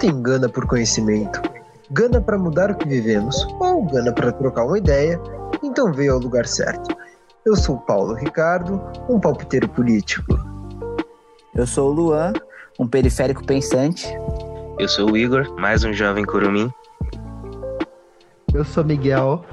Se você tem gana por conhecimento, gana para mudar o que vivemos ou gana para trocar uma ideia, então veio ao lugar certo. Eu sou Paulo Ricardo, um palpiteiro político. Eu sou o Luan, um periférico pensante. Eu sou o Igor, mais um jovem curumim. Eu sou Miguel,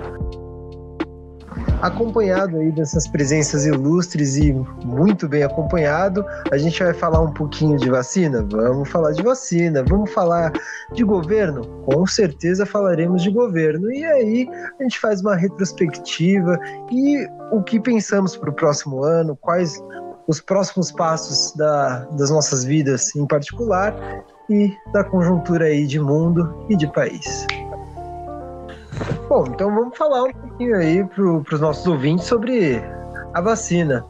acompanhado aí dessas presenças ilustres e muito bem acompanhado, a gente vai falar um pouquinho de vacina? Vamos falar de vacina. Vamos falar de governo? Com certeza falaremos de governo. E aí a gente faz uma retrospectiva e o que pensamos para o próximo ano, quais os próximos passos da, das nossas vidas em particular e da conjuntura aí de mundo e de país. Bom, então vamos falar um pouquinho aí para os nossos ouvintes sobre a vacina.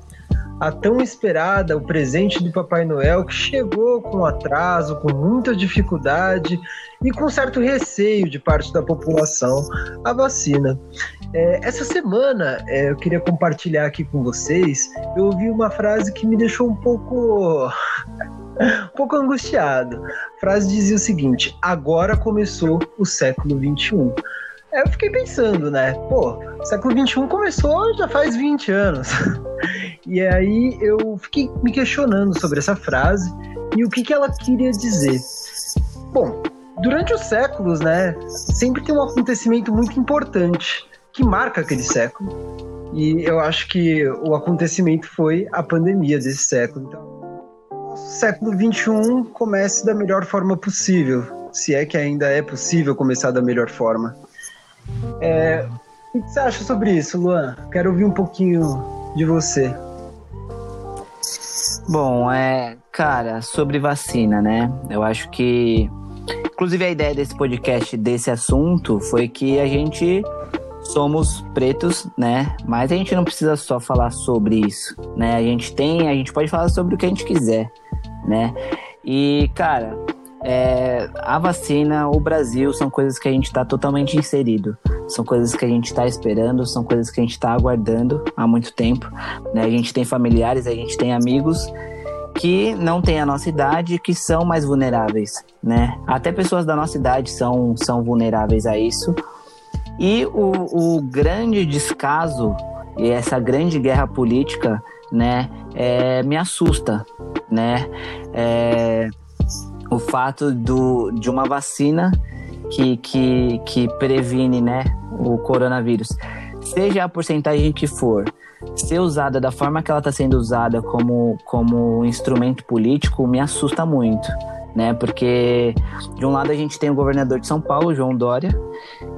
A tão esperada, o presente do Papai Noel, que chegou com atraso, com muita dificuldade e com certo receio de parte da população, a vacina. É, essa semana, é, eu queria compartilhar aqui com vocês, eu ouvi uma frase que me deixou um pouco um pouco angustiado. A frase dizia o seguinte: agora começou o século 21. Aí eu fiquei pensando, né? Pô, século XXI começou já faz 20 anos. e aí eu fiquei me questionando sobre essa frase e o que, que ela queria dizer. Bom, durante os séculos, né, sempre tem um acontecimento muito importante que marca aquele século. E eu acho que o acontecimento foi a pandemia desse século. Então, o século XXI comece da melhor forma possível, se é que ainda é possível começar da melhor forma. É, o que você acha sobre isso, Luan? Quero ouvir um pouquinho de você. Bom, é, cara, sobre vacina, né? Eu acho que, inclusive, a ideia desse podcast, desse assunto, foi que a gente somos pretos, né? Mas a gente não precisa só falar sobre isso, né? A gente tem, a gente pode falar sobre o que a gente quiser, né? E, cara, é, a vacina, o Brasil, são coisas que a gente está totalmente inserido. São coisas que a gente está esperando, são coisas que a gente está aguardando há muito tempo. Né? A gente tem familiares, a gente tem amigos que não têm a nossa idade, que são mais vulneráveis, né? Até pessoas da nossa idade são, são vulneráveis a isso. E o, o grande descaso e essa grande guerra política, né, é, me assusta, né? É, o fato do, de uma vacina que, que, que previne né, o coronavírus, seja a porcentagem que for, ser usada da forma que ela está sendo usada como, como instrumento político me assusta muito. Né? Porque de um lado a gente tem o governador de São Paulo, João Dória,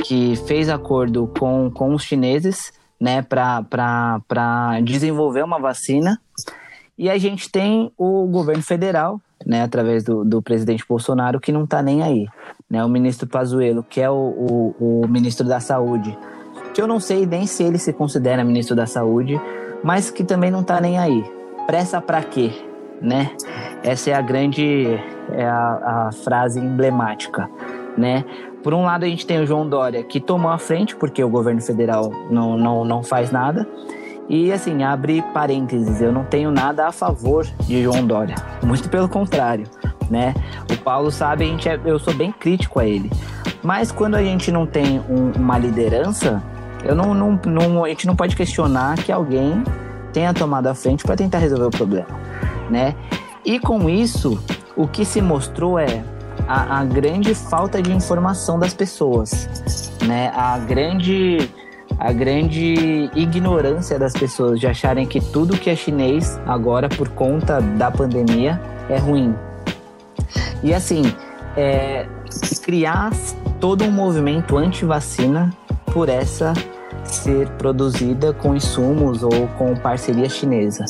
que fez acordo com, com os chineses né, para desenvolver uma vacina. E a gente tem o governo federal, né, através do, do presidente Bolsonaro, que não está nem aí. Né? O ministro Pazuello, que é o, o, o ministro da Saúde, que eu não sei nem se ele se considera ministro da Saúde, mas que também não está nem aí. Pressa para quê? Né? Essa é a grande é a, a frase emblemática, né? Por um lado a gente tem o João Dória que tomou a frente porque o governo federal não, não, não faz nada e assim, abre parênteses, eu não tenho nada a favor de João Dória. Muito pelo contrário, né? O Paulo sabe, a gente é, eu sou bem crítico a ele. Mas quando a gente não tem um, uma liderança, eu não, não, não, a gente não pode questionar que alguém tenha tomado a frente para tentar resolver o problema, né? E com isso, o que se mostrou é a, a grande falta de informação das pessoas, né? A grande a grande ignorância das pessoas de acharem que tudo que é chinês agora por conta da pandemia é ruim. E assim, é, criar todo um movimento anti-vacina por essa ser produzida com insumos ou com parceria chinesa,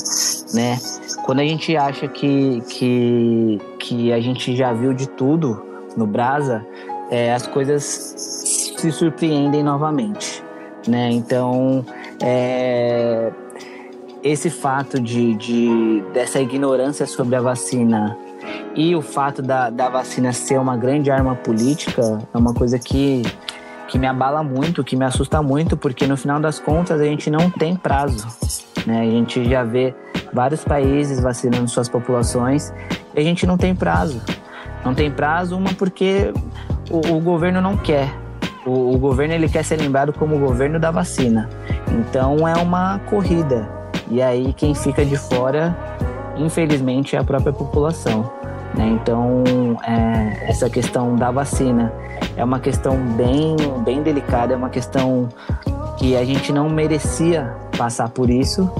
né? Quando a gente acha que, que, que a gente já viu de tudo no Brasa, é, as coisas se surpreendem novamente né? Então, é, esse fato de, de, dessa ignorância sobre a vacina e o fato da, da vacina ser uma grande arma política é uma coisa que, que me abala muito, que me assusta muito, porque no final das contas a gente não tem prazo. Né? A gente já vê vários países vacinando suas populações e a gente não tem prazo. Não tem prazo, uma porque o, o governo não quer. O, o, governo ele quer ser lembrado como o governo da vacina. Então é uma corrida. E aí quem fica de fora, infelizmente, é a própria população. Né? Então é, essa questão da vacina é uma questão bem, bem delicada, é uma questão que a gente não merecia passar por isso,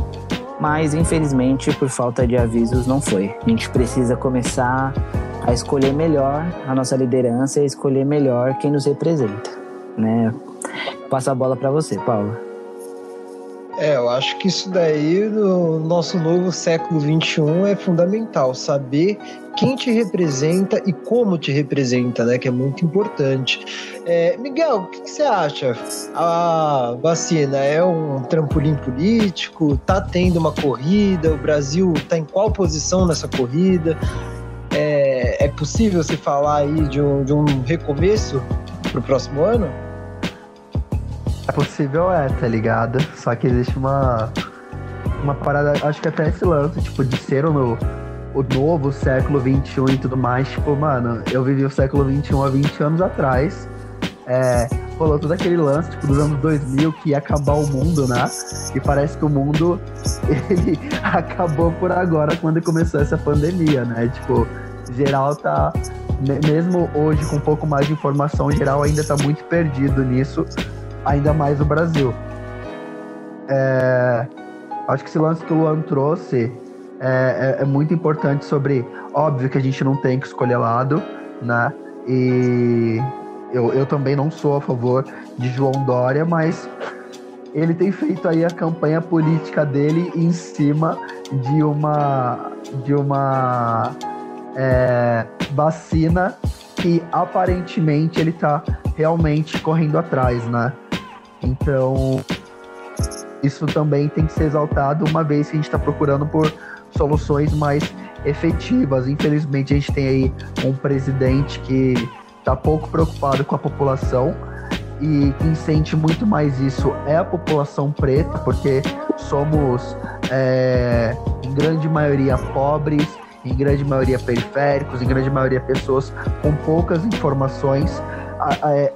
mas infelizmente por falta de avisos não foi. A gente precisa começar a escolher melhor a nossa liderança e escolher melhor quem nos representa, né? A bola para você, Paula. É, eu acho que isso daí no nosso novo século XXI é fundamental, saber quem te representa e como te representa, né? Que é muito importante. É, Miguel, o que, que, você acha? A vacina é um trampolim político? Tá tendo uma corrida? O Brasil tá em qual posição nessa corrida? É, é possível você falar aí de um, de um recomeço para o próximo ano? É possível, é, tá ligado? Só que existe uma, uma parada, acho que até esse lance, tipo, de ser o, o novo século XXI e tudo mais, tipo, mano, eu vivi o século XXI há 20 anos atrás. É, rolou todo aquele lance, tipo, dos anos 2000 que ia acabar o mundo, né? E parece que o mundo, ele acabou por agora quando começou essa pandemia, né? Tipo, geral tá, mesmo hoje com um pouco mais de informação, geral ainda tá muito perdido nisso ainda mais o Brasil. É, acho que esse lance que o Luan trouxe é, é, é, muito importante sobre. Óbvio que a gente não tem que escolher lado, né? E eu, eu também não sou a favor de João Dória, mas ele tem feito aí a campanha política dele em cima de uma de uma é, vacina que aparentemente ele está realmente correndo atrás, né? Então, isso também tem que ser exaltado, uma vez que a gente está procurando por soluções mais efetivas. Infelizmente, a gente tem aí um presidente que está pouco preocupado com a população e quem sente muito mais isso é a população preta, porque somos, é, em grande maioria, pobres, em grande maioria periféricos, em grande maioria pessoas com poucas informações, é,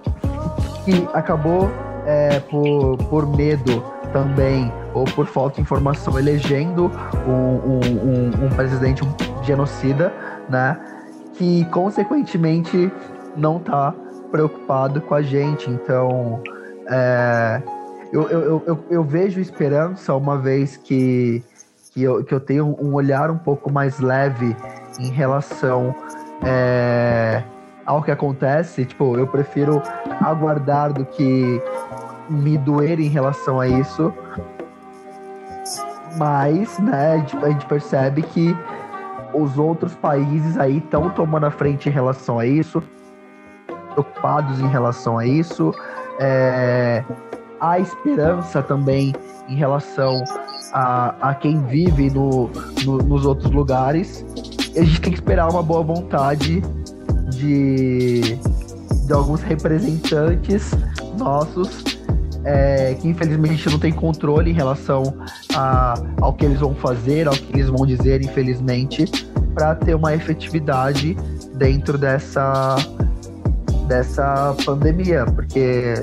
que acabou é, por, por medo também, ou por falta de informação, elegendo um, um, um, um presidente genocida, né? Que consequentemente não está preocupado com a gente. Então, é, eu, eu, eu, eu, vejo esperança uma vez que, que, eu, que eu tenho um olhar um pouco mais leve em relação é, ao que acontece. Tipo, eu prefiro aguardar do que me doer em relação a isso. Mas, né, a gente percebe que os outros países aí estão tomando a frente em relação a isso, preocupados em relação a isso. É, há esperança também em relação a, a quem vive no, no, nos outros lugares. A gente tem que esperar uma boa vontade de, de alguns representantes nossos é, que infelizmente a gente não tem controle em relação a, ao que eles vão fazer, ao que eles vão dizer, infelizmente, para ter uma efetividade dentro dessa, dessa pandemia, porque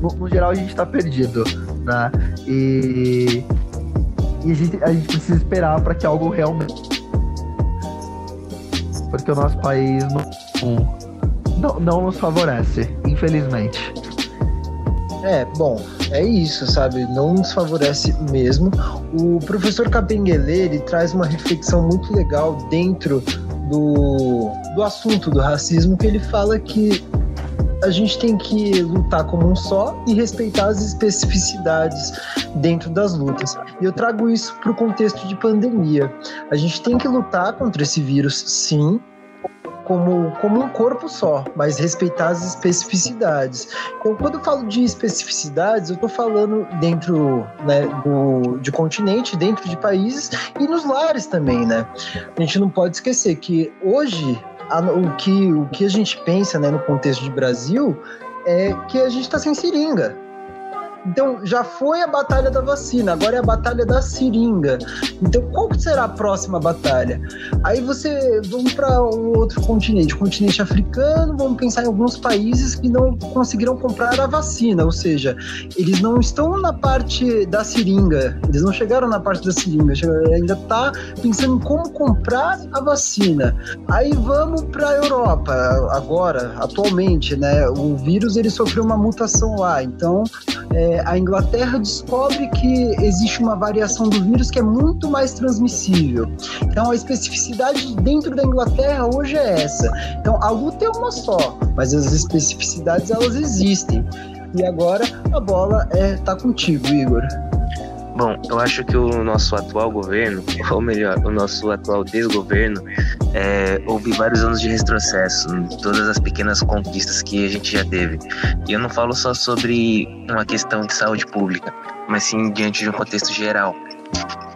no, no geral a gente está perdido, né? E, e a, gente, a gente precisa esperar para que algo realmente. Porque o nosso país não, não, não nos favorece, infelizmente. É, bom, é isso, sabe? Não nos favorece mesmo. O professor Capenguele, ele traz uma reflexão muito legal dentro do, do assunto do racismo, que ele fala que a gente tem que lutar como um só e respeitar as especificidades dentro das lutas. E eu trago isso para o contexto de pandemia. A gente tem que lutar contra esse vírus, sim, como, como um corpo só, mas respeitar as especificidades. Então, quando eu falo de especificidades, eu estou falando dentro né, do, de continente, dentro de países e nos lares também, né? A gente não pode esquecer que hoje o, que, o que a gente pensa né, no contexto de Brasil é que a gente está sem seringa. Então, já foi a batalha da vacina, agora é a batalha da seringa. Então, qual será a próxima batalha? Aí você, vamos para um outro continente, o continente africano, vamos pensar em alguns países que não conseguiram comprar a vacina, ou seja, eles não estão na parte da seringa, eles não chegaram na parte da seringa, ainda está pensando em como comprar a vacina. Aí vamos para a Europa, agora, atualmente, né? O vírus ele sofreu uma mutação lá, então é, a Inglaterra descobre que existe uma variação do vírus que é muito mais transmissível. Então, a especificidade dentro da Inglaterra hoje é essa. Então, a luta é uma só, mas as especificidades elas existem. E agora a bola é tá contigo, Igor. Bom, eu acho que o nosso atual governo, ou melhor, o nosso atual desgoverno, é, houve vários anos de retrocesso todas as pequenas conquistas que a gente já teve. E eu não falo só sobre uma questão de saúde pública, mas sim diante de um contexto geral.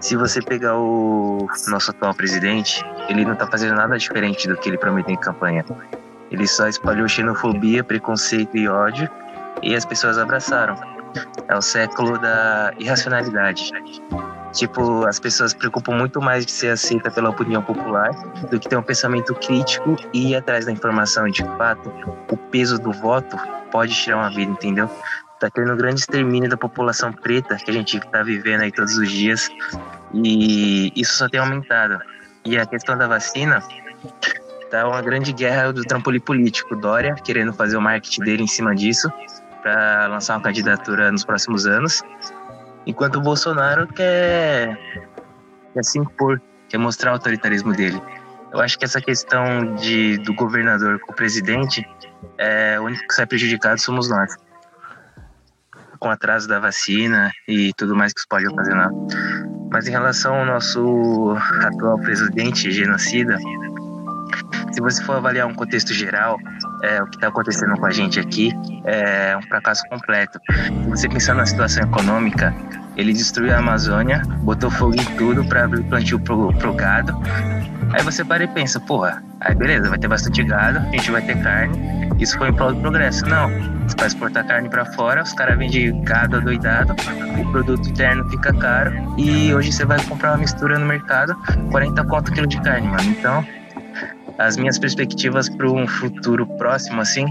Se você pegar o nosso atual presidente, ele não está fazendo nada diferente do que ele prometeu em campanha. Ele só espalhou xenofobia, preconceito e ódio, e as pessoas abraçaram. É o século da irracionalidade. Tipo, as pessoas se preocupam muito mais de ser aceita pela opinião popular do que ter um pensamento crítico e ir atrás da informação. De fato, o peso do voto pode tirar uma vida, entendeu? Tá tendo um grande extermínio da população preta que a gente tá vivendo aí todos os dias e isso só tem aumentado. E a questão da vacina, tá uma grande guerra do trampolim político. Dória querendo fazer o marketing dele em cima disso para lançar uma candidatura nos próximos anos, enquanto o Bolsonaro quer, quer se impor, quer mostrar o autoritarismo dele. Eu acho que essa questão de, do governador com o presidente, é, o único que sai prejudicado somos nós. Com o atraso da vacina e tudo mais que isso pode ocasionar. Mas em relação ao nosso atual presidente genocida, se você for avaliar um contexto geral, é, o que está acontecendo com a gente aqui é um fracasso completo. Se você pensar na situação econômica, ele destruiu a Amazônia, botou fogo em tudo para abrir plantio pro, pro gado. Aí você para e pensa, porra, aí beleza, vai ter bastante gado, a gente vai ter carne, isso foi em prol do progresso. Não, você vai exportar carne para fora, os caras vendem gado adoidado, o produto interno fica caro e hoje você vai comprar uma mistura no mercado, 40 conto quilo de carne, mano. Então, as minhas perspectivas para um futuro próximo, assim,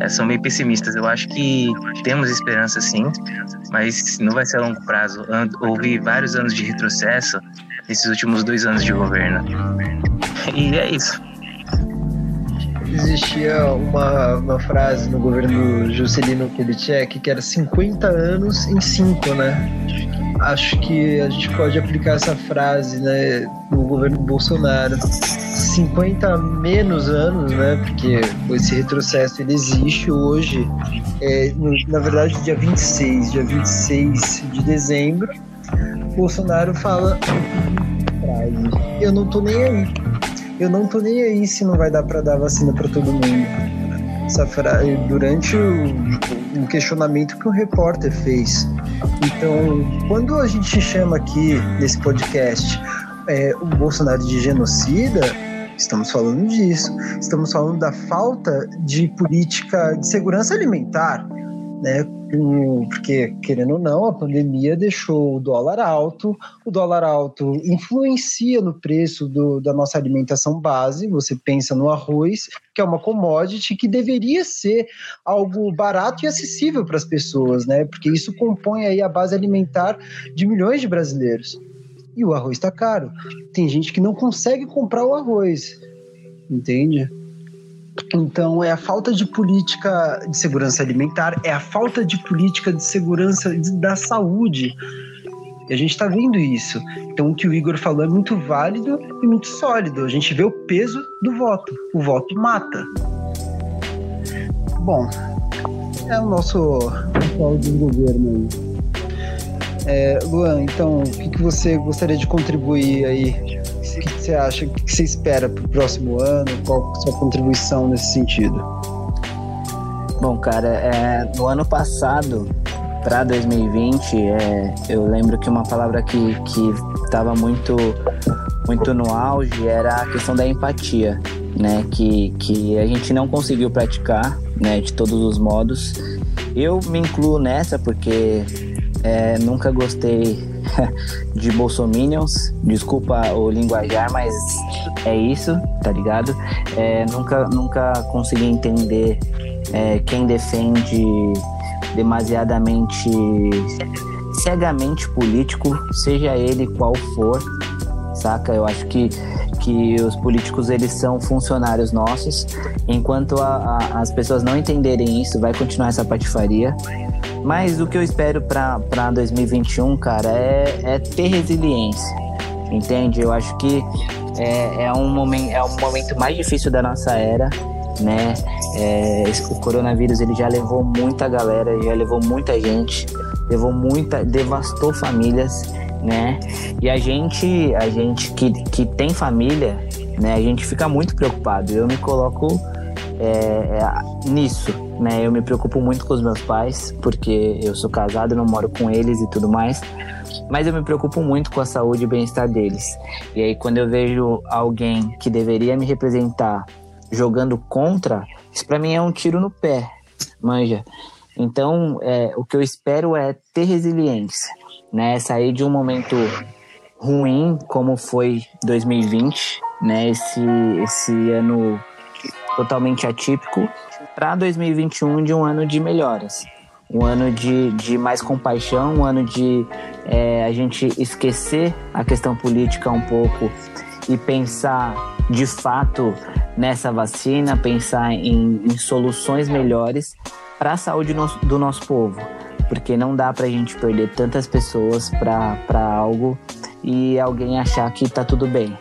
é, são bem pessimistas. Eu acho que temos esperança, sim, mas não vai ser a longo prazo. Houve vários anos de retrocesso nesses últimos dois anos de governo. E é isso. Existia uma, uma frase no governo Juscelino Kubitschek que era 50 anos em 5, né? Acho que a gente pode aplicar essa frase né, no governo Bolsonaro 50 menos anos, né? Porque esse retrocesso ele existe hoje. É, no, na verdade, dia 26, dia 26 de dezembro, Bolsonaro fala eu não tô nem aí. Eu não tô nem aí se não vai dar para dar vacina para todo mundo. Essa frase, durante o, um questionamento que um repórter fez. Então, quando a gente chama aqui nesse podcast é, o Bolsonaro de genocida, Estamos falando disso. Estamos falando da falta de política de segurança alimentar, né? Porque, querendo ou não, a pandemia deixou o dólar alto. O dólar alto influencia no preço do, da nossa alimentação base. Você pensa no arroz, que é uma commodity que deveria ser algo barato e acessível para as pessoas, né? Porque isso compõe aí a base alimentar de milhões de brasileiros e o arroz está caro. Tem gente que não consegue comprar o arroz, entende? Então, é a falta de política de segurança alimentar, é a falta de política de segurança da saúde. E a gente está vendo isso. Então, o que o Igor falou é muito válido e muito sólido. A gente vê o peso do voto. O voto mata. Bom, é o nosso atual desgoverno aí. É, Luan, então, o que, que você gostaria de contribuir aí? O que, que você acha? O que, que você espera para o próximo ano? Qual a sua contribuição nesse sentido? Bom, cara, é, no ano passado, para 2020, é, eu lembro que uma palavra que estava muito, muito no auge era a questão da empatia, né? Que, que a gente não conseguiu praticar né, de todos os modos. Eu me incluo nessa porque é, nunca gostei de bolsominions, desculpa o linguajar, mas é isso, tá ligado? É, nunca, nunca consegui entender é, quem defende demasiadamente cegamente político, seja ele qual for, saca? Eu acho que, que os políticos eles são funcionários nossos. Enquanto a, a, as pessoas não entenderem isso, vai continuar essa patifaria. Mas o que eu espero para 2021, cara, é, é ter resiliência, entende? Eu acho que é, é, um momento, é um momento mais difícil da nossa era, né? É, o coronavírus ele já levou muita galera, já levou muita gente, levou muita, devastou famílias, né? E a gente, a gente que, que tem família, né? A gente fica muito preocupado. Eu me coloco é, é, nisso, né? Eu me preocupo muito com os meus pais, porque eu sou casado, não moro com eles e tudo mais. Mas eu me preocupo muito com a saúde e bem-estar deles. E aí, quando eu vejo alguém que deveria me representar jogando contra, isso para mim é um tiro no pé, manja. Então, é, o que eu espero é ter resiliência, né? Sair de um momento ruim como foi 2020, né? Esse, esse ano totalmente atípico para 2021 de um ano de melhoras, um ano de, de mais compaixão, um ano de é, a gente esquecer a questão política um pouco e pensar de fato nessa vacina, pensar em, em soluções melhores para a saúde no, do nosso povo, porque não dá para a gente perder tantas pessoas para algo e alguém achar que está tudo bem,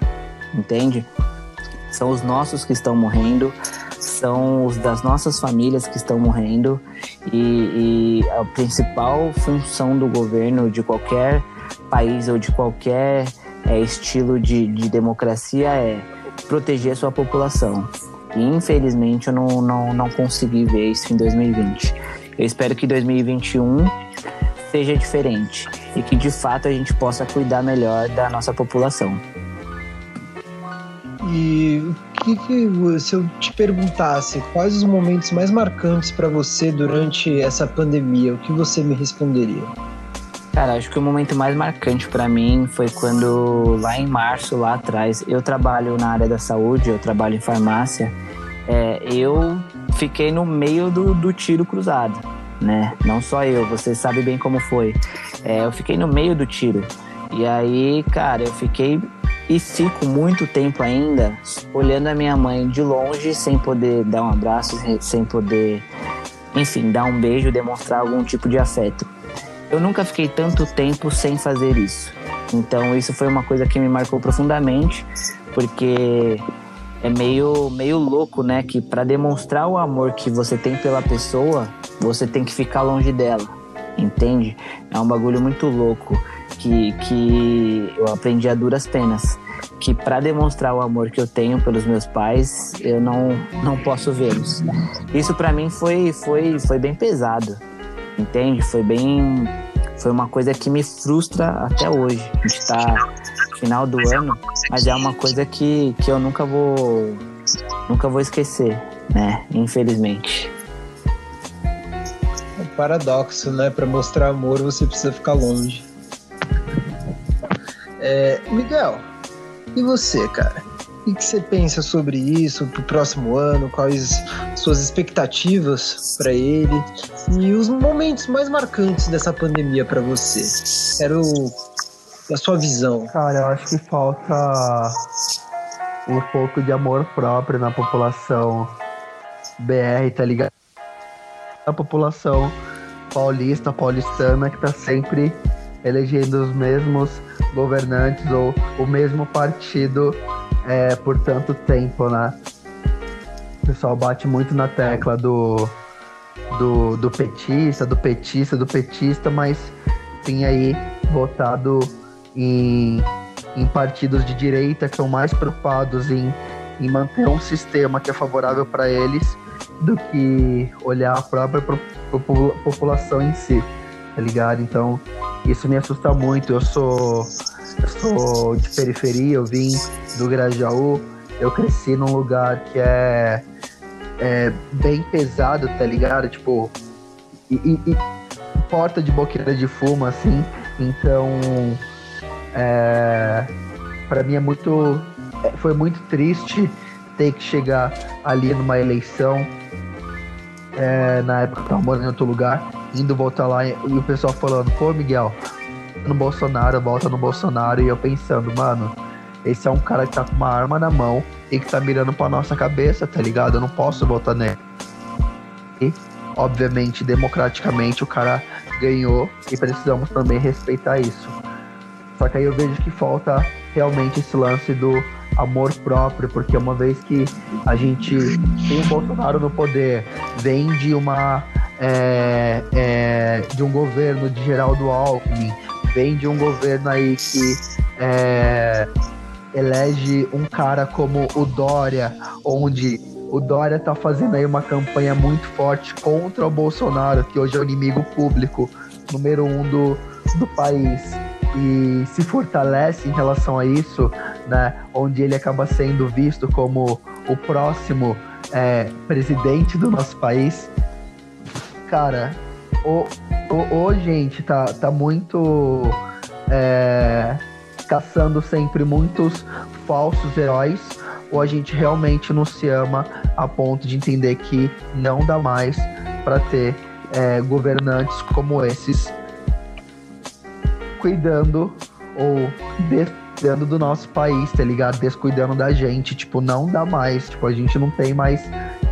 entende? São os nossos que estão morrendo, são os das nossas famílias que estão morrendo e, e a principal função do governo de qualquer país ou de qualquer é, estilo de, de democracia é proteger sua população. E infelizmente eu não, não, não consegui ver isso em 2020. Eu espero que 2021 seja diferente e que de fato a gente possa cuidar melhor da nossa população. E o que, que se eu te perguntasse quais os momentos mais marcantes para você durante essa pandemia, o que você me responderia? Cara, acho que o momento mais marcante para mim foi quando lá em março, lá atrás, eu trabalho na área da saúde, eu trabalho em farmácia, é, eu fiquei no meio do, do tiro cruzado, né? Não só eu, você sabe bem como foi. É, eu fiquei no meio do tiro. E aí, cara, eu fiquei e fico muito tempo ainda olhando a minha mãe de longe, sem poder dar um abraço, sem poder, enfim, dar um beijo, demonstrar algum tipo de afeto eu nunca fiquei tanto tempo sem fazer isso. Então isso foi uma coisa que me marcou profundamente, porque é meio, meio louco, né? Que para demonstrar o amor que você tem pela pessoa, você tem que ficar longe dela, entende? É um bagulho muito louco que, que eu aprendi a duras penas. Que para demonstrar o amor que eu tenho pelos meus pais, eu não, não posso vê-los. Isso para mim foi, foi, foi bem pesado, entende? Foi bem foi uma coisa que me frustra até hoje. A gente tá final do ano, mas é uma coisa que, que eu nunca vou nunca vou esquecer, né? Infelizmente. É um paradoxo, né? Para mostrar amor você precisa ficar longe. É, Miguel, e você, cara? O que você pensa sobre isso para o próximo ano? Quais suas expectativas para ele? E os momentos mais marcantes dessa pandemia para você? Quero a sua visão. Cara, eu acho que falta um pouco de amor próprio na população BR, tá ligado? A população paulista, paulistana, que tá sempre elegendo os mesmos governantes ou o mesmo partido é, por tanto tempo, né? O pessoal bate muito na tecla do, do, do petista, do petista, do petista, mas tem aí votado em, em partidos de direita que são mais preocupados em, em manter um sistema que é favorável para eles do que olhar a própria população em si, tá ligado? Então, isso me assusta muito. Eu sou eu sou de periferia, eu vim do Grajaú, eu cresci num lugar que é, é bem pesado, tá ligado? Tipo, e, e, e porta de boqueira de fumo, assim. Então, é, para mim é muito, é, foi muito triste ter que chegar ali numa eleição. É, na época que tava morando em outro lugar, indo voltar lá e, e o pessoal falando, pô, Miguel, no Bolsonaro, volta no Bolsonaro, e eu pensando, mano, esse é um cara que tá com uma arma na mão e que tá mirando pra nossa cabeça, tá ligado? Eu não posso votar nele. E, obviamente, democraticamente, o cara ganhou e precisamos também respeitar isso. Só que aí eu vejo que falta realmente esse lance do amor próprio, porque uma vez que a gente tem o Bolsonaro no poder, vem de uma é, é, de um governo de Geraldo Alckmin, vem de um governo aí que é, elege um cara como o Dória, onde o Dória tá fazendo aí uma campanha muito forte contra o Bolsonaro, que hoje é o inimigo público número um do, do país. E se fortalece em relação a isso, né? Onde ele acaba sendo visto como o próximo é, presidente do nosso país. Cara, o, o, o gente tá, tá muito é, caçando sempre muitos falsos heróis ou a gente realmente não se ama a ponto de entender que não dá mais para ter é, governantes como esses cuidando ou descuidando do nosso país, tá ligado? Descuidando da gente, tipo, não dá mais, tipo, a gente não tem mais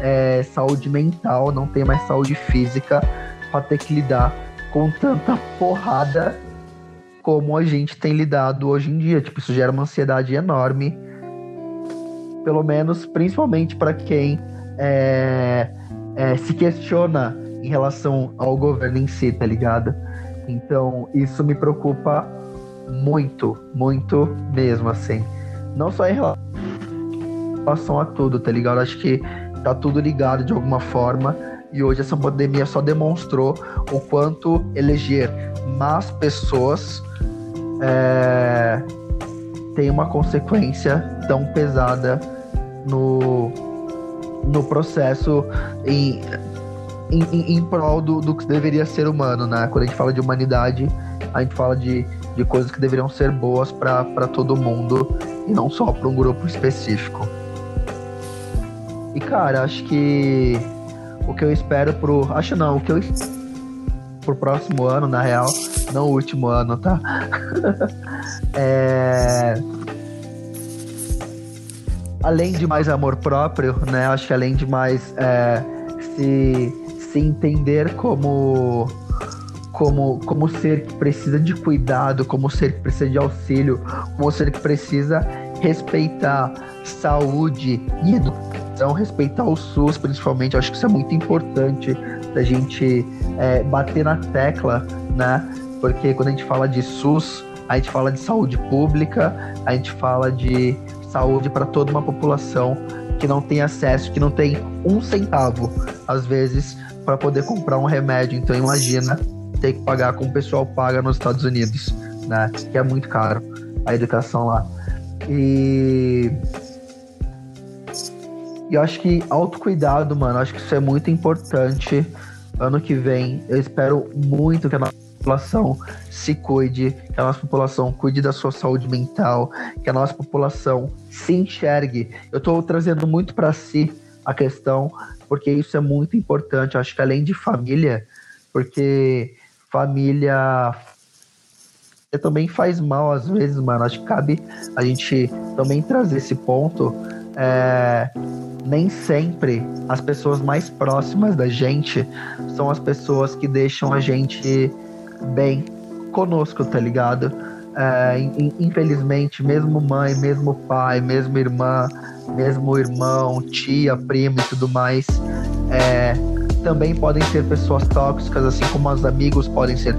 é, saúde mental, não tem mais saúde física para ter que lidar com tanta porrada como a gente tem lidado hoje em dia. Tipo, isso gera uma ansiedade enorme pelo menos principalmente para quem é, é, se questiona em relação ao governo em si, tá ligado? Então isso me preocupa muito, muito mesmo, assim. Não só em relação a tudo, tá ligado? Acho que tá tudo ligado de alguma forma. E hoje essa pandemia só demonstrou o quanto eleger más pessoas é, tem uma consequência tão pesada no, no processo em, em, em, em prol do, do que deveria ser humano, né? Quando a gente fala de humanidade, a gente fala de, de coisas que deveriam ser boas para todo mundo e não só para um grupo específico. E cara, acho que o que eu espero pro. Acho não, o que eu pro próximo ano, na real, não o último ano, tá? é além de mais amor próprio, né? Acho que além de mais é, se, se entender como como, como ser que precisa de cuidado, como ser que precisa de auxílio, como ser que precisa respeitar saúde e educação, respeitar o SUS, principalmente. Eu acho que isso é muito importante da gente é, bater na tecla, né? Porque quando a gente fala de SUS, a gente fala de saúde pública, a gente fala de saúde para toda uma população que não tem acesso, que não tem um centavo, às vezes, para poder comprar um remédio. Então, imagina ter que pagar como o pessoal paga nos Estados Unidos, né? Que é muito caro a educação lá. E. E eu acho que autocuidado, mano, acho que isso é muito importante. Ano que vem, eu espero muito que a nossa população se cuide, que a nossa população cuide da sua saúde mental, que a nossa população se enxergue. Eu estou trazendo muito para si a questão, porque isso é muito importante. Eu acho que além de família, porque família também faz mal às vezes, mano. Acho que cabe a gente também trazer esse ponto. É, nem sempre as pessoas mais próximas da gente são as pessoas que deixam a gente bem conosco, tá ligado? É, infelizmente, mesmo mãe, mesmo pai, mesmo irmã, mesmo irmão, tia, primo e tudo mais, é, também podem ser pessoas tóxicas, assim como os amigos podem ser,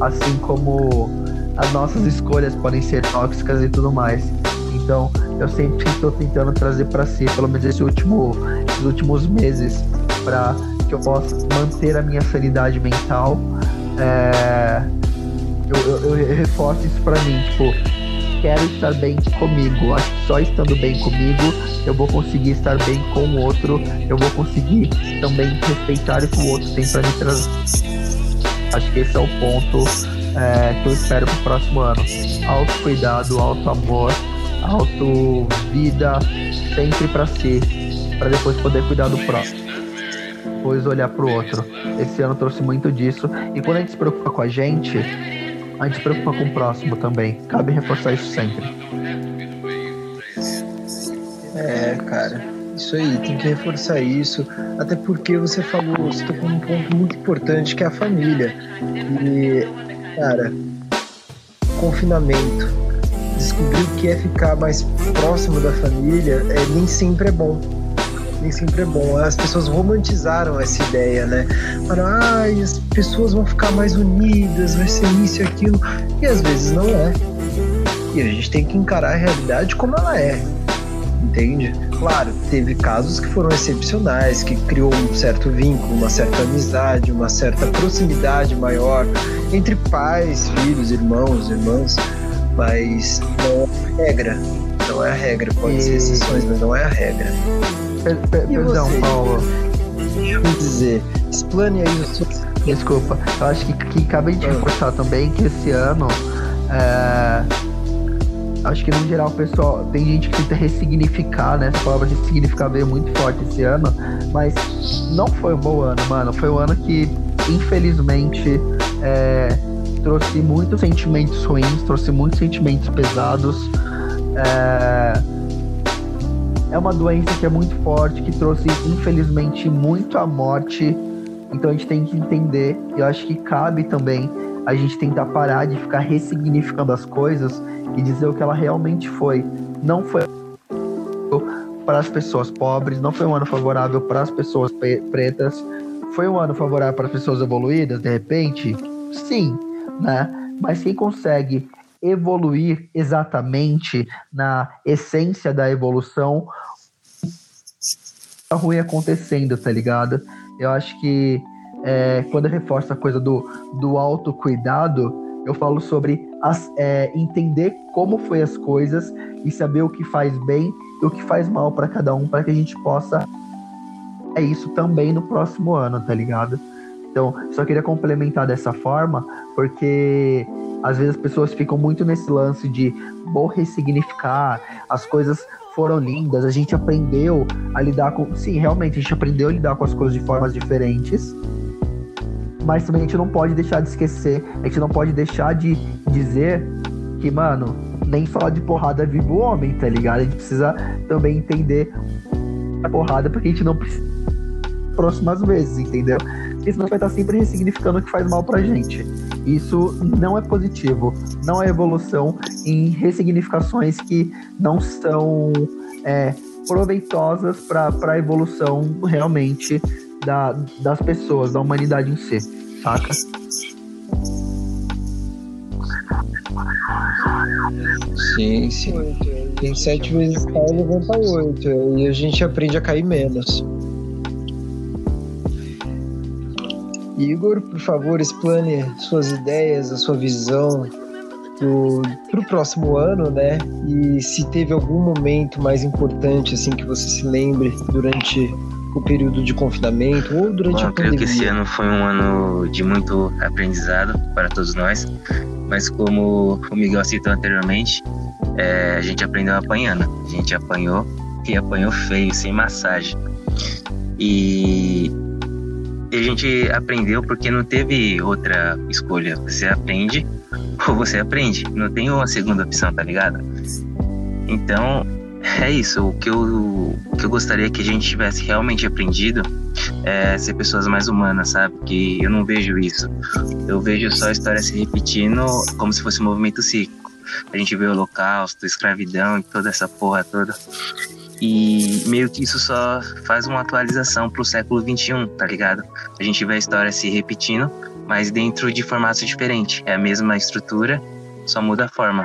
assim como as nossas escolhas podem ser tóxicas e tudo mais. Então, eu sempre estou tentando trazer para si, pelo menos esse último, esses últimos meses, para que eu possa manter a minha sanidade mental é, eu, eu, eu, reforço isso pra mim, tipo, quero estar bem comigo. Acho que só estando bem comigo eu vou conseguir estar bem com o outro, eu vou conseguir também respeitar o que o outro tem para me trazer. Acho que esse é o ponto é, que eu espero pro próximo ano. Autocuidado, auto amor, auto vida, sempre para si, para depois poder cuidar do próximo. Depois olhar pro outro. Esse ano trouxe muito disso. E quando a gente se preocupa com a gente, a gente se preocupa com o próximo também. Cabe reforçar isso sempre. É, cara. Isso aí, tem que reforçar isso. Até porque você falou, você tocou um ponto muito importante que é a família. E, cara, confinamento. Descobrir o que é ficar mais próximo da família é, nem sempre é bom nem sempre é bom. As pessoas romantizaram essa ideia, né? Falaram, ah, as pessoas vão ficar mais unidas, vai ser isso e aquilo. E às vezes não é. E a gente tem que encarar a realidade como ela é. Entende? Claro, teve casos que foram excepcionais, que criou um certo vínculo, uma certa amizade, uma certa proximidade maior entre pais, filhos, irmãos, irmãs, mas não é a regra. Não é a regra, pode e... ser exceções, mas não é a regra. Per, per, perdão? Paulo. Deixa eu dizer, explane aí o seu. Desculpa, eu acho que, que cabe de ah. reforçar também que esse ano. É, acho que no geral o pessoal. Tem gente que tenta ressignificar, né? Essa palavra de significar veio muito forte esse ano. Mas não foi um bom ano, mano. Foi um ano que, infelizmente, é, trouxe muitos sentimentos ruins, trouxe muitos sentimentos pesados. É, é uma doença que é muito forte, que trouxe, infelizmente, muito a morte. Então a gente tem que entender, eu acho que cabe também a gente tentar parar de ficar ressignificando as coisas e dizer o que ela realmente foi. Não foi para as pessoas pobres, não foi um ano favorável para as pessoas pretas, foi um ano favorável para as pessoas evoluídas, de repente? Sim, né? Mas quem consegue evoluir exatamente na essência da evolução, tá ruim acontecendo, tá ligado? Eu acho que é, quando eu reforço a coisa do, do autocuidado, eu falo sobre as, é, entender como foi as coisas e saber o que faz bem e o que faz mal para cada um, para que a gente possa é isso também no próximo ano, tá ligado? Então, só queria complementar dessa forma, porque às vezes as pessoas ficam muito nesse lance de vou ressignificar, as coisas foram lindas, a gente aprendeu a lidar com. Sim, realmente, a gente aprendeu a lidar com as coisas de formas diferentes. Mas também a gente não pode deixar de esquecer, a gente não pode deixar de dizer que, mano, nem só de porrada vive o homem, tá ligado? A gente precisa também entender a porrada porque a gente não precisa próximas vezes, entendeu? Porque senão vai estar sempre ressignificando o que faz mal pra gente. Isso não é positivo, não é evolução em ressignificações que não são é, proveitosas para a evolução realmente da, das pessoas, da humanidade em si, saca? Sim, sim. Tem sete vezes e levanta oito. E a gente aprende a cair menos. Igor, por favor, explane suas ideias, a sua visão para o próximo ano, né? E se teve algum momento mais importante assim que você se lembre durante o período de confinamento ou durante Bom, a pandemia? creio que esse ano foi um ano de muito aprendizado para todos nós, mas como o Miguel citou anteriormente, é, a gente aprendeu apanhando. A gente apanhou e apanhou feio, sem massagem. E e a gente aprendeu porque não teve outra escolha. Você aprende ou você aprende. Não tem uma segunda opção, tá ligado? Então, é isso. O que eu, o que eu gostaria que a gente tivesse realmente aprendido é ser pessoas mais humanas, sabe? Que eu não vejo isso. Eu vejo só a história se repetindo como se fosse um movimento cíclico. A gente vê o holocausto, escravidão e toda essa porra toda. E meio que isso só faz uma atualização pro século XXI, tá ligado? A gente vê a história se repetindo, mas dentro de formatos diferentes. É a mesma estrutura, só muda a forma.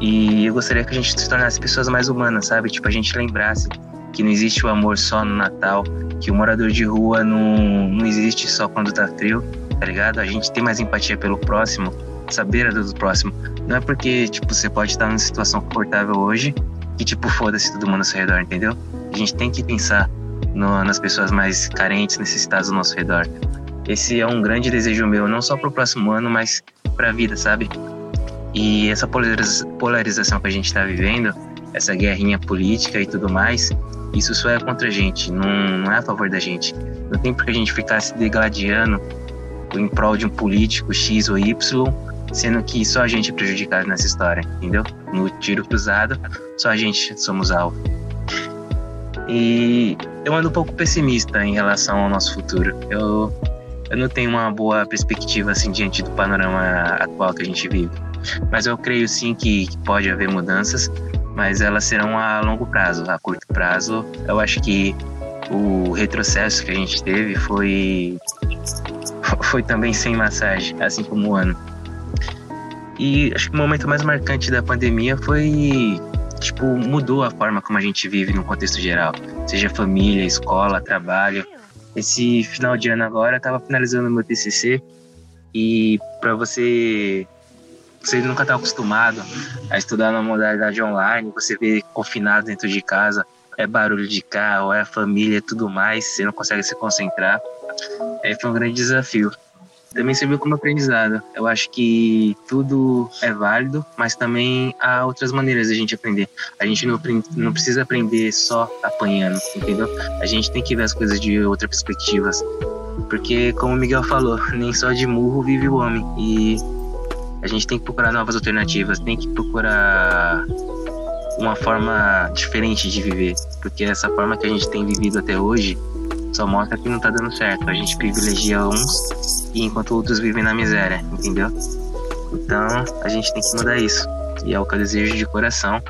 E eu gostaria que a gente se tornasse pessoas mais humanas, sabe? Tipo, a gente lembrasse que não existe o amor só no Natal, que o morador de rua não, não existe só quando tá frio, tá ligado? A gente tem mais empatia pelo próximo, saber a dor do próximo. Não é porque, tipo, você pode estar numa situação confortável hoje que, tipo, foda-se todo mundo ao seu redor, entendeu? A gente tem que pensar no, nas pessoas mais carentes, necessitadas ao nosso redor. Esse é um grande desejo meu, não só para o próximo ano, mas para a vida, sabe? E essa polarização que a gente está vivendo, essa guerrinha política e tudo mais, isso só é contra a gente, não, não é a favor da gente. Não tem por que a gente ficar se degladiando em prol de um político X ou Y, sendo que só a gente é prejudicado nessa história, entendeu? No tiro cruzado, só a gente somos alvo. E eu ando um pouco pessimista em relação ao nosso futuro. Eu, eu não tenho uma boa perspectiva assim diante do panorama atual que a gente vive. Mas eu creio sim que, que pode haver mudanças, mas elas serão a longo prazo. A curto prazo, eu acho que o retrocesso que a gente teve foi foi também sem massagem, assim como o ano. E acho que o momento mais marcante da pandemia foi tipo, mudou a forma como a gente vive no contexto geral, seja família, escola, trabalho. Esse final de ano agora eu tava finalizando meu TCC e para você você nunca tá acostumado a estudar na modalidade online, você vê confinado dentro de casa, é barulho de carro, é família, tudo mais, você não consegue se concentrar. É, foi um grande desafio também serviu como aprendizado. Eu acho que tudo é válido, mas também há outras maneiras de a gente aprender. A gente não, não precisa aprender só apanhando, entendeu? A gente tem que ver as coisas de outras perspectivas. Porque, como o Miguel falou, nem só de murro vive o homem. E a gente tem que procurar novas alternativas, tem que procurar uma forma diferente de viver. Porque essa forma que a gente tem vivido até hoje só mostra que não tá dando certo. A gente privilegia uns e enquanto outros vivem na miséria, entendeu? Então a gente tem que mudar isso. E é o que eu desejo de coração,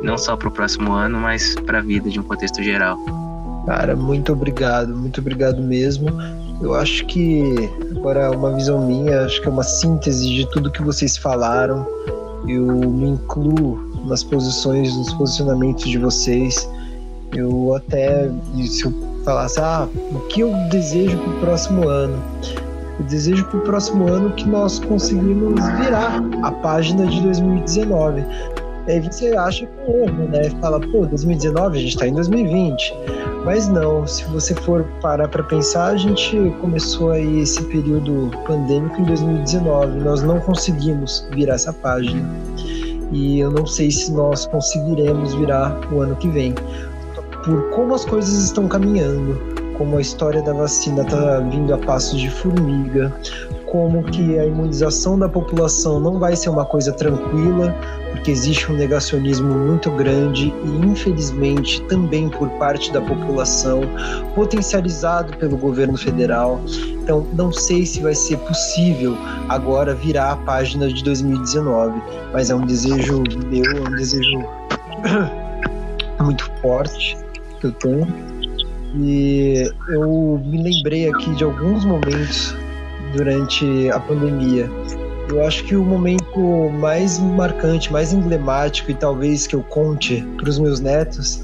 não só para o próximo ano, mas para a vida de um contexto geral. Cara, muito obrigado, muito obrigado mesmo. Eu acho que agora uma visão minha, acho que é uma síntese de tudo que vocês falaram. Eu me incluo nas posições, nos posicionamentos de vocês. Eu até, se eu falasse, ah, o que eu desejo para o próximo ano? Eu desejo para o próximo ano que nós conseguimos virar a página de 2019. Aí você acha que é erro, né? Fala, pô, 2019 a gente está em 2020. Mas não, se você for parar para pensar, a gente começou aí esse período pandêmico em 2019. Nós não conseguimos virar essa página. E eu não sei se nós conseguiremos virar o ano que vem por como as coisas estão caminhando, como a história da vacina está vindo a passos de formiga, como que a imunização da população não vai ser uma coisa tranquila, porque existe um negacionismo muito grande e infelizmente também por parte da população, potencializado pelo governo federal. Então, não sei se vai ser possível agora virar a página de 2019, mas é um desejo meu, é um desejo muito forte que eu tenho. E eu me lembrei aqui de alguns momentos durante a pandemia. Eu acho que o momento mais marcante, mais emblemático e talvez que eu conte para os meus netos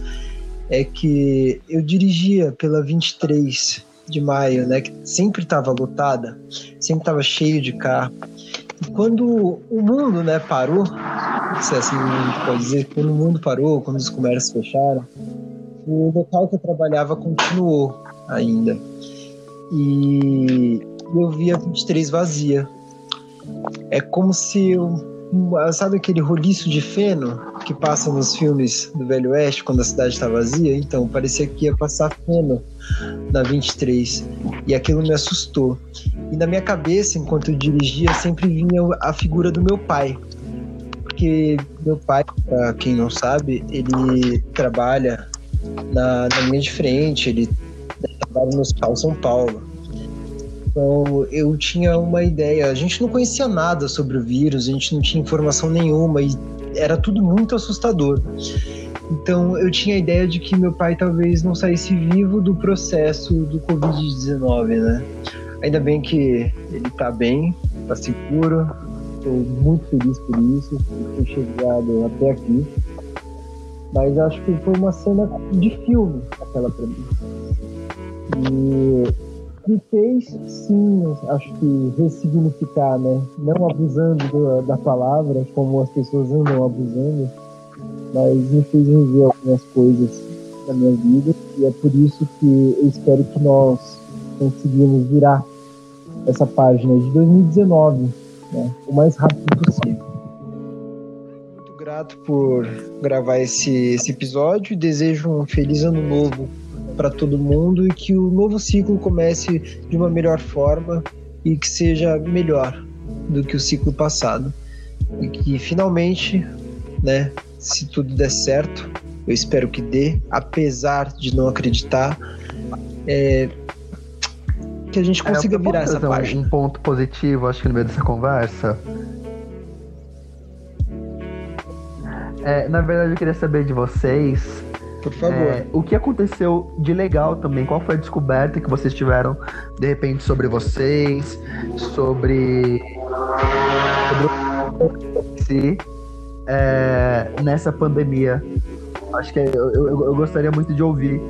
é que eu dirigia pela 23 de maio, né, que sempre estava lotada, sempre estava cheio de carro. E quando o mundo, né, parou, se assim a gente pode dizer, quando o mundo parou, quando os comércios fecharam, o local que eu trabalhava continuou ainda. E eu via 23 vazia. É como se sabe aquele roliço de feno que passa nos filmes do Velho Oeste quando a cidade está vazia? Então, parecia que ia passar feno na 23 e aquilo me assustou. E na minha cabeça, enquanto eu dirigia, sempre vinha a figura do meu pai. Porque meu pai, para quem não sabe, ele trabalha na, na linha de frente, ele trabalha no Hospital São Paulo. Então eu tinha uma ideia. A gente não conhecia nada sobre o vírus, a gente não tinha informação nenhuma e era tudo muito assustador. Então eu tinha a ideia de que meu pai talvez não saísse vivo do processo do Covid-19, né? Ainda bem que ele tá bem, tá seguro. Estou muito feliz por isso, por ter chegado até aqui. Mas acho que foi uma cena de filme aquela pra mim. E me fez, sim, acho que ressignificar, né? Não abusando do, da palavra, como as pessoas andam abusando, mas me fez rever algumas coisas da minha vida e é por isso que eu espero que nós conseguimos virar essa página de 2019 né, o mais rápido possível. Grato por gravar esse, esse episódio e desejo um feliz ano novo para todo mundo e que o novo ciclo comece de uma melhor forma e que seja melhor do que o ciclo passado. E que finalmente, né, se tudo der certo, eu espero que dê, apesar de não acreditar, é, que a gente é, consiga é, virar essa página. Um ponto positivo, acho que no meio dessa conversa. É, na verdade, eu queria saber de vocês. Por favor. É, o que aconteceu de legal também? Qual foi a descoberta que vocês tiveram, de repente, sobre vocês, sobre. sobre é, nessa pandemia? Acho que eu, eu, eu gostaria muito de ouvir,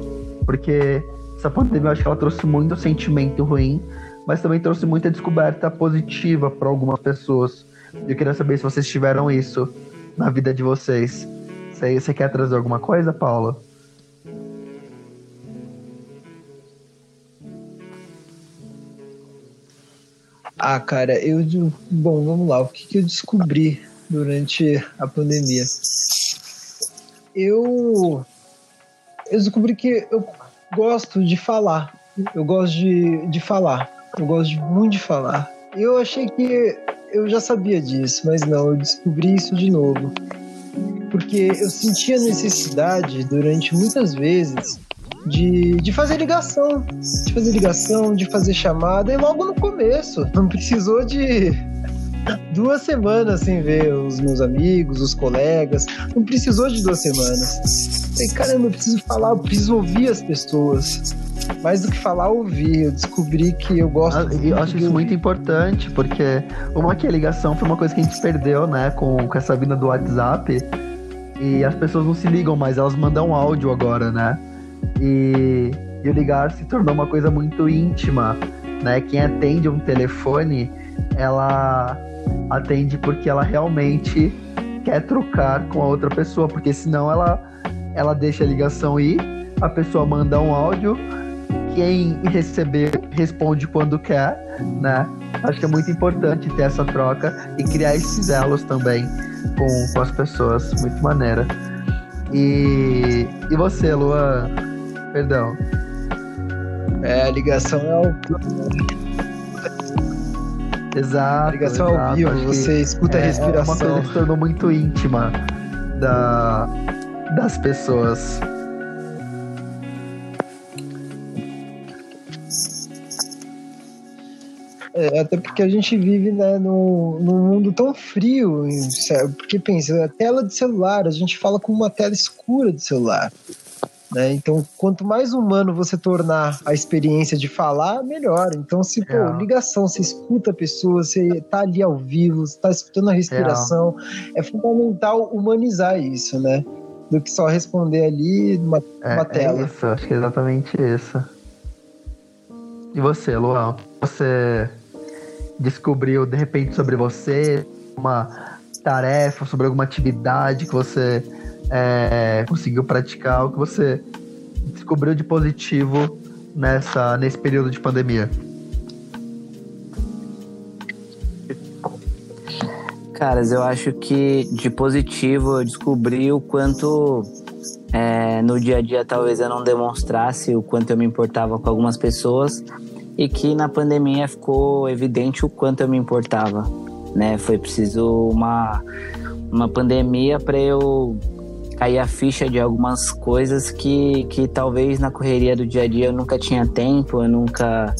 porque essa pandemia eu acho que ela trouxe muito sentimento ruim, mas também trouxe muita descoberta positiva para algumas pessoas. Eu queria saber se vocês tiveram isso na vida de vocês. Você, quer trazer alguma coisa, Paula? Ah, cara, eu. Bom, vamos lá. O que, que eu descobri durante a pandemia? Eu. Eu descobri que eu gosto de falar. Eu gosto de, de falar. Eu gosto muito de falar. Eu achei que eu já sabia disso, mas não, eu descobri isso de novo. Porque eu sentia necessidade durante muitas vezes de, de fazer ligação, de fazer ligação, de fazer chamada, e logo no começo, não precisou de duas semanas sem ver os meus amigos, os colegas. Não precisou de duas semanas. Falei, caramba, eu preciso falar, eu preciso ouvir as pessoas. Mais do que falar, ouvir. Eu descobri que eu gosto. Ah, eu acho isso muito importante, porque uma que a ligação foi uma coisa que a gente perdeu, né, com, com essa vinda do WhatsApp. E as pessoas não se ligam mais, elas mandam áudio agora, né? E, e o ligar se tornou uma coisa muito íntima, né? Quem atende um telefone, ela atende porque ela realmente quer trocar com a outra pessoa, porque senão ela, ela deixa a ligação ir, a pessoa manda um áudio, quem receber responde quando quer, né? Acho que é muito importante ter essa troca e criar esses elos também com, com as pessoas, muito maneira. E, e você, Luan? Perdão. É, a ligação é o Exato. Ligação exato. ao vivo, você escuta é, a respiração. É uma coisa que se tornou muito íntima da, das pessoas. É, até porque a gente vive né, num, num mundo tão frio, porque pensa, a tela de celular, a gente fala com uma tela escura de celular. Né? Então, quanto mais humano você tornar a experiência de falar, melhor. Então, se, pô, é. ligação, você escuta a pessoa, você tá ali ao vivo, você tá escutando a respiração, é, é fundamental humanizar isso, né? Do que só responder ali numa, é, numa tela. É isso, acho que é exatamente isso. E você, Luan? Você descobriu de repente sobre você uma tarefa, sobre alguma atividade que você é, conseguiu praticar, o que você descobriu de positivo nessa, nesse período de pandemia? Caras, eu acho que de positivo eu descobri o quanto é, no dia a dia talvez eu não demonstrasse o quanto eu me importava com algumas pessoas e que na pandemia ficou evidente o quanto eu me importava, né? Foi preciso uma uma pandemia para eu cair a ficha de algumas coisas que, que talvez na correria do dia a dia eu nunca tinha tempo, eu nunca,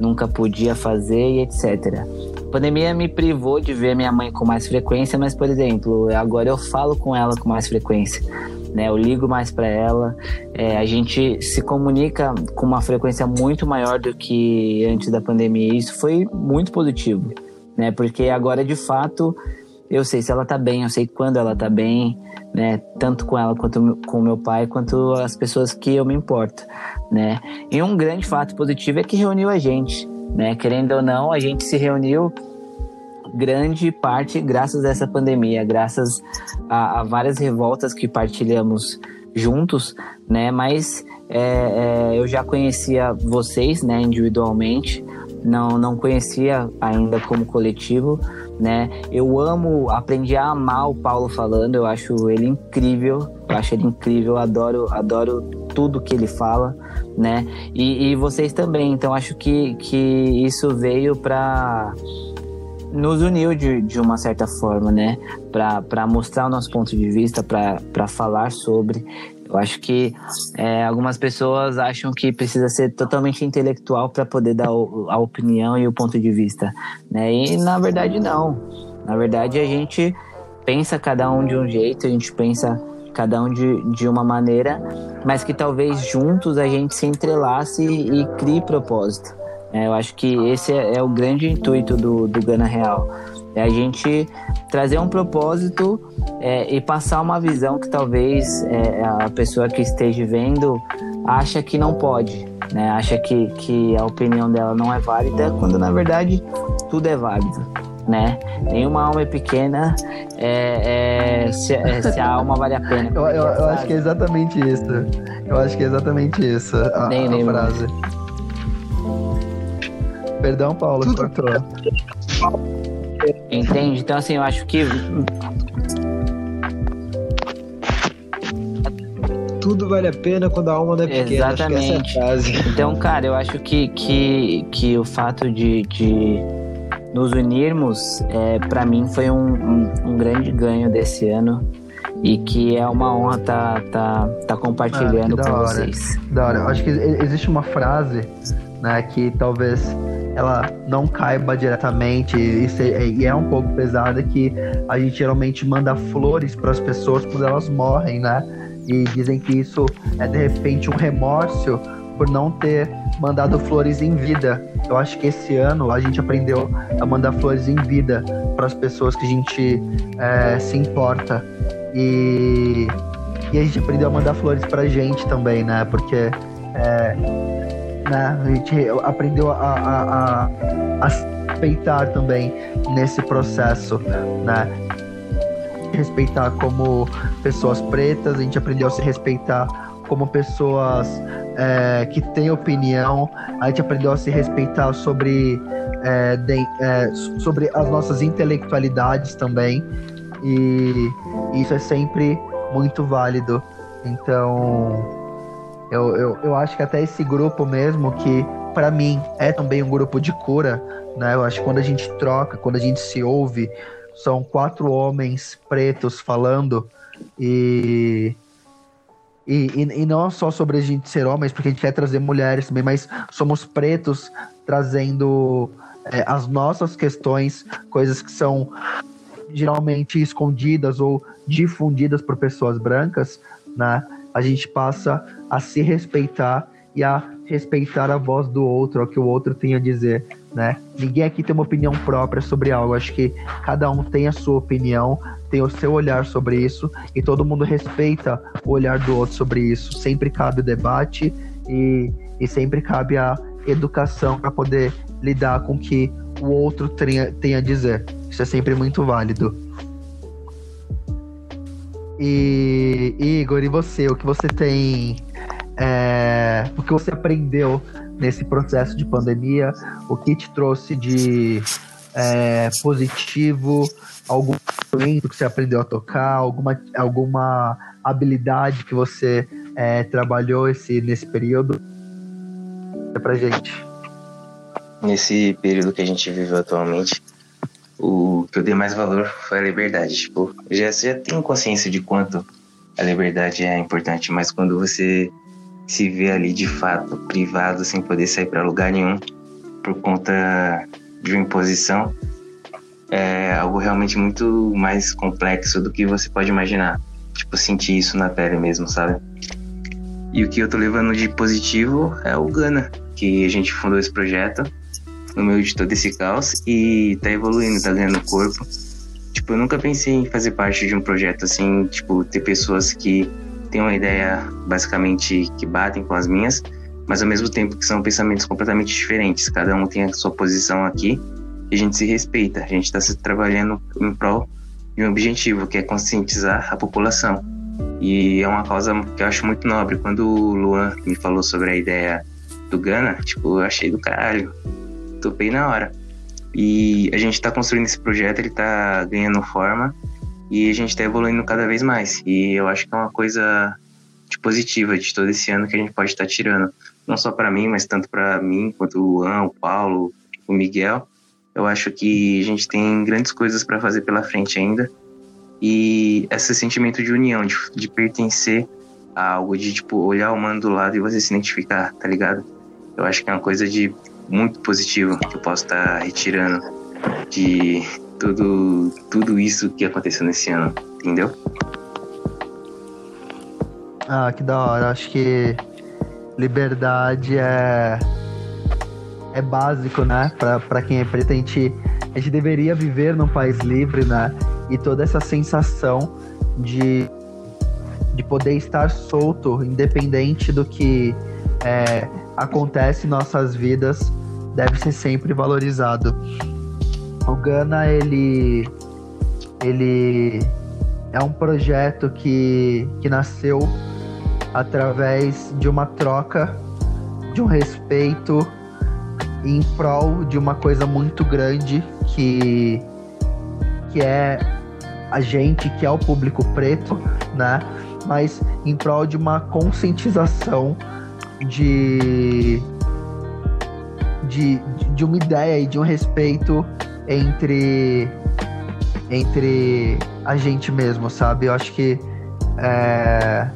nunca podia fazer e etc. A pandemia me privou de ver minha mãe com mais frequência, mas, por exemplo, agora eu falo com ela com mais frequência. Né, eu ligo mais para ela, é, a gente se comunica com uma frequência muito maior do que antes da pandemia. E isso foi muito positivo, né? Porque agora de fato eu sei se ela tá bem, eu sei quando ela tá bem, né? Tanto com ela quanto com meu pai, quanto as pessoas que eu me importo, né? E um grande fato positivo é que reuniu a gente, né? Querendo ou não, a gente se reuniu grande parte graças a essa pandemia, graças a, a várias revoltas que partilhamos juntos, né? Mas é, é, eu já conhecia vocês, né, individualmente, não, não conhecia ainda como coletivo, né? Eu amo, aprendi a amar o Paulo falando, eu acho ele incrível, eu acho ele incrível, adoro, adoro tudo que ele fala, né? E, e vocês também, então acho que, que isso veio para nos uniu de, de uma certa forma, né? Para mostrar o nosso ponto de vista, para falar sobre. Eu acho que é, algumas pessoas acham que precisa ser totalmente intelectual para poder dar o, a opinião e o ponto de vista, né? E na verdade não. Na verdade a gente pensa cada um de um jeito, a gente pensa cada um de, de uma maneira, mas que talvez juntos a gente se entrelace e, crie propósito. É, eu acho que esse é, é, o grande intuito do, do Gana Real. É a gente trazer um propósito é, e passar uma visão que talvez é, a pessoa que esteja vendo acha que não pode, né? Acha que, que a opinião dela não é válida, quando na verdade tudo é válido, né? Nenhuma alma é pequena é, é, se, é, se, a alma vale a pena. eu, eu, eu acho que é exatamente isso. Eu acho que é exatamente isso a, nem, a nem frase. Perdão, Paulo, Tudo... cortou. Entende? Então, assim, eu acho que. Tudo vale a pena quando a alma não é pequena. Exatamente. É então, cara, eu acho que, que, que o fato de, de nos unirmos, é, para mim, foi um, um, um, grande ganho desse ano. E que é uma honra estar tá, tá, tá compartilhando ah, com hora. vocês. Da hora. Eu acho que existe uma frase né, que talvez ela não caiba diretamente e, e, é um pouco pesada que a gente geralmente manda flores para as pessoas quando elas morrem, né? E dizem que isso é de repente um remorso por não ter mandado flores em vida. Eu acho que esse ano a gente aprendeu a mandar flores em vida para as pessoas que a gente é, se importa e, e a gente aprendeu a mandar flores para gente também, né? Porque é, né? A gente aprendeu a, a, a, respeitar também nesse processo, né? Respeitar como pessoas pretas, a gente aprendeu a se respeitar como pessoas é, que têm opinião, a gente aprendeu a se respeitar sobre, é, de, é, sobre as nossas intelectualidades também, e isso é sempre muito válido. Então, eu, eu, eu acho que até esse grupo mesmo, que para mim é também um grupo de cura, né? Eu acho que quando a gente troca, quando a gente se ouve, são quatro homens pretos falando e e, e, e, não só sobre a gente ser homens, porque a gente quer trazer mulheres também, mas somos pretos trazendo é, as nossas questões, coisas que são geralmente escondidas ou difundidas por pessoas brancas, né? A gente passa a se respeitar e a respeitar a voz do outro, o que o outro tem a dizer, né? Ninguém aqui tem uma opinião própria sobre algo. Acho que cada um tem a sua opinião, tem o seu olhar sobre isso e todo mundo respeita o olhar do outro sobre isso. Sempre cabe o debate e, e sempre cabe a educação para poder lidar com o que o outro tem a dizer. Isso é sempre muito válido. E Igor, e você? O que você tem. É, o que você aprendeu nesse processo de pandemia? O que te trouxe de é, positivo? Algum instrumento que você aprendeu a tocar? Alguma, alguma habilidade que você é, trabalhou esse, nesse período? É pra gente. Nesse período que a gente vive atualmente, o que eu dei mais valor foi a liberdade. Tipo, já, você já tem consciência de quanto a liberdade é importante, mas quando você se vê ali de fato privado, sem poder sair para lugar nenhum, por conta de uma imposição, é algo realmente muito mais complexo do que você pode imaginar. Tipo, sentir isso na pele mesmo, sabe? E o que eu tô levando de positivo é o Gana, que a gente fundou esse projeto no meio de todo esse caos e tá evoluindo, tá ganhando corpo. Tipo, eu nunca pensei em fazer parte de um projeto assim, tipo, ter pessoas que têm uma ideia basicamente que batem com as minhas, mas ao mesmo tempo que são pensamentos completamente diferentes. Cada um tem a sua posição aqui e a gente se respeita. A gente está se trabalhando em prol de um objetivo, que é conscientizar a população. E é uma causa que eu acho muito nobre. Quando o Luan me falou sobre a ideia do Gana, tipo, eu achei do caralho. Topei na hora. E a gente está construindo esse projeto, ele está ganhando forma e a gente está evoluindo cada vez mais. E eu acho que é uma coisa de positiva de todo esse ano que a gente pode estar tá tirando. Não só para mim, mas tanto para mim quanto o Luan, o Paulo, o Miguel. Eu acho que a gente tem grandes coisas para fazer pela frente ainda. E esse sentimento de união, de, de pertencer a algo, de tipo, olhar o mano do lado e você se identificar, tá ligado? Eu acho que é uma coisa de muito positivo que eu posso estar retirando de tudo, tudo isso que aconteceu nesse ano, entendeu? Ah, que da hora. Acho que liberdade é é básico, né? Para quem é preto, a gente, a gente deveria viver num país livre, né? E toda essa sensação de, de poder estar solto, independente do que é, acontece em nossas vidas, deve ser sempre valorizado. O Gana, ele, ele é um projeto que, que nasceu através de uma troca, de um respeito em prol de uma coisa muito grande que, que é a gente, que é o público preto, né? Mas em prol de uma conscientização de, de, de uma ideia e de um respeito entre, entre a gente mesmo, sabe? Eu acho que é,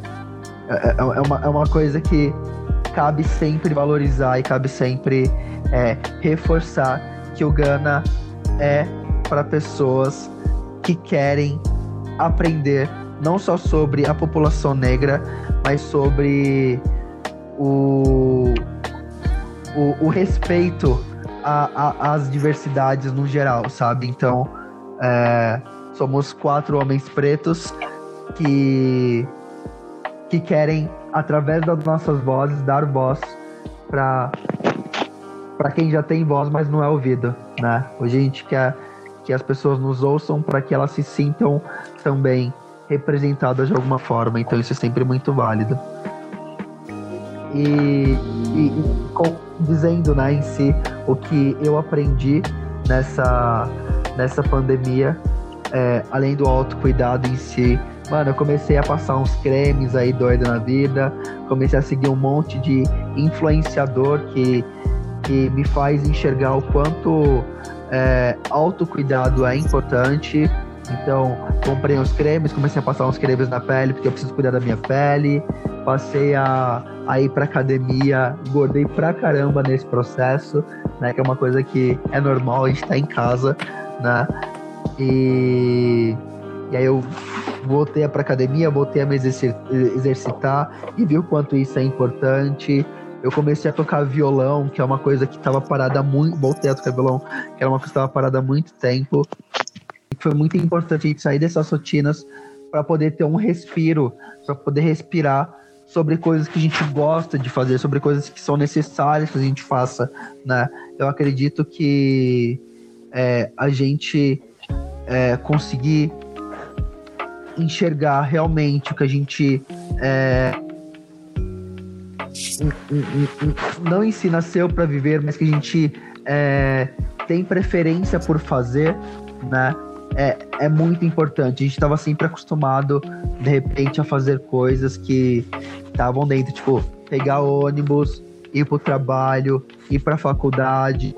é, é, uma, é uma coisa que cabe sempre valorizar e cabe sempre é, reforçar que o Gana é para pessoas que querem aprender não só sobre a população negra, mas sobre o, o, o respeito às diversidades no geral, sabe? Então, é, somos quatro homens pretos que, que querem, através das nossas vozes, dar voz para para quem já tem voz, mas não é ouvido, né? Hoje a gente quer que as pessoas nos ouçam para que elas se sintam também representadas de alguma forma. Então isso é sempre muito válido. E, e, e com, dizendo, né, em si o que eu aprendi nessa nessa pandemia, é, além do autocuidado em si, mano, eu comecei a passar uns cremes aí doido na vida, comecei a seguir um monte de influenciador que que me faz enxergar o quanto é, autocuidado é importante. Então, comprei uns cremes, comecei a passar uns cremes na pele, porque eu preciso cuidar da minha pele. Passei a, a ir pra academia, engordei pra caramba nesse processo, né? Que é uma coisa que é normal, a gente tá em casa, né? E, e aí eu voltei pra academia, voltei a me exercitar e vi o quanto isso é importante eu comecei a tocar violão, que é uma coisa que estava parada muito. Voltei a tocar violão, que era uma coisa que estava parada há muito tempo. Foi muito importante a gente sair dessas rotinas para poder ter um respiro, para poder respirar sobre coisas que a gente gosta de fazer, sobre coisas que são necessárias que a gente faça, né? Eu acredito que é, a gente é, conseguir enxergar realmente o que a gente é, não ensina seu para viver, mas que a gente é, tem preferência por fazer, né? É, é muito importante. A gente estava sempre acostumado, de repente, a fazer coisas que estavam dentro, tipo, pegar ônibus, ir pro trabalho, ir pra faculdade,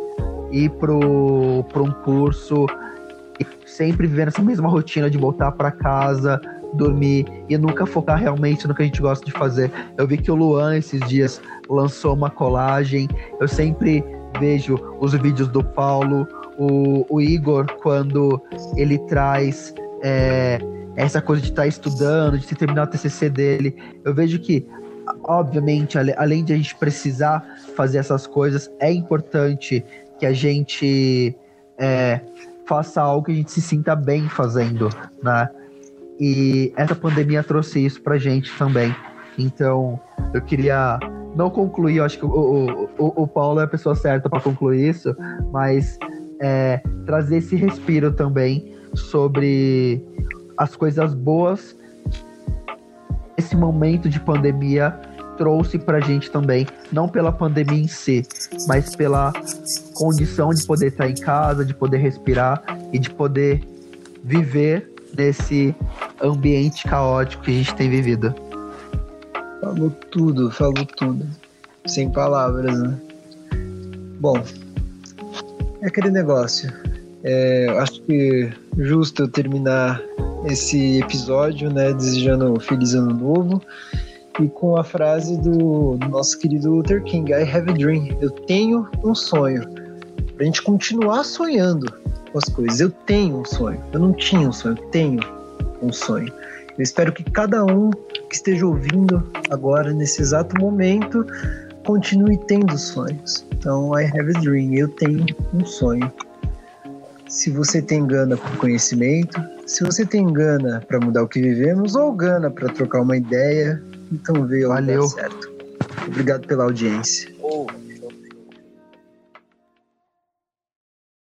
ir pro, pro um curso, sempre vivendo essa mesma rotina de voltar para casa, dormir e nunca focar realmente no que a gente gosta de fazer. Eu vi que o Luan esses dias lançou uma colagem. Eu sempre vejo os vídeos do Paulo, o, o Igor, quando ele traz é, essa coisa de estar tá estudando, de terminar o TCC dele. Eu vejo que, obviamente, além de a gente precisar fazer essas coisas, é importante que a gente é, faça algo que a gente se sinta bem fazendo, né? E essa pandemia trouxe isso pra gente também. Então, eu queria não concluir, eu acho que o, o, o, Paulo é a pessoa certa para concluir isso, mas é, trazer esse respiro também sobre as coisas boas esse momento de pandemia trouxe pra gente também, não pela pandemia em si, mas pela condição de poder estar em casa, de poder respirar e de poder viver nesse ambiente caótico que a gente tem vivido. Falou tudo, falou tudo. Sem palavras, né? Bom, é aquele negócio. É, acho que justo eu terminar esse episódio, né, desejando um feliz ano novo e com a frase do, nosso querido Luther King, I have a dream, eu tenho um sonho. Pra gente continuar sonhando com as coisas. Eu tenho um sonho. Eu não tinha um sonho, eu tenho um sonho. Eu espero que cada um que esteja ouvindo agora, nesse exato momento, continue tendo sonhos. Então, I have a dream, eu tenho um sonho. Se você tem gana por conhecimento, se você tem gana para mudar o que vivemos ou gana para trocar uma ideia, então veio Valeu. certo. Obrigado pela audiência.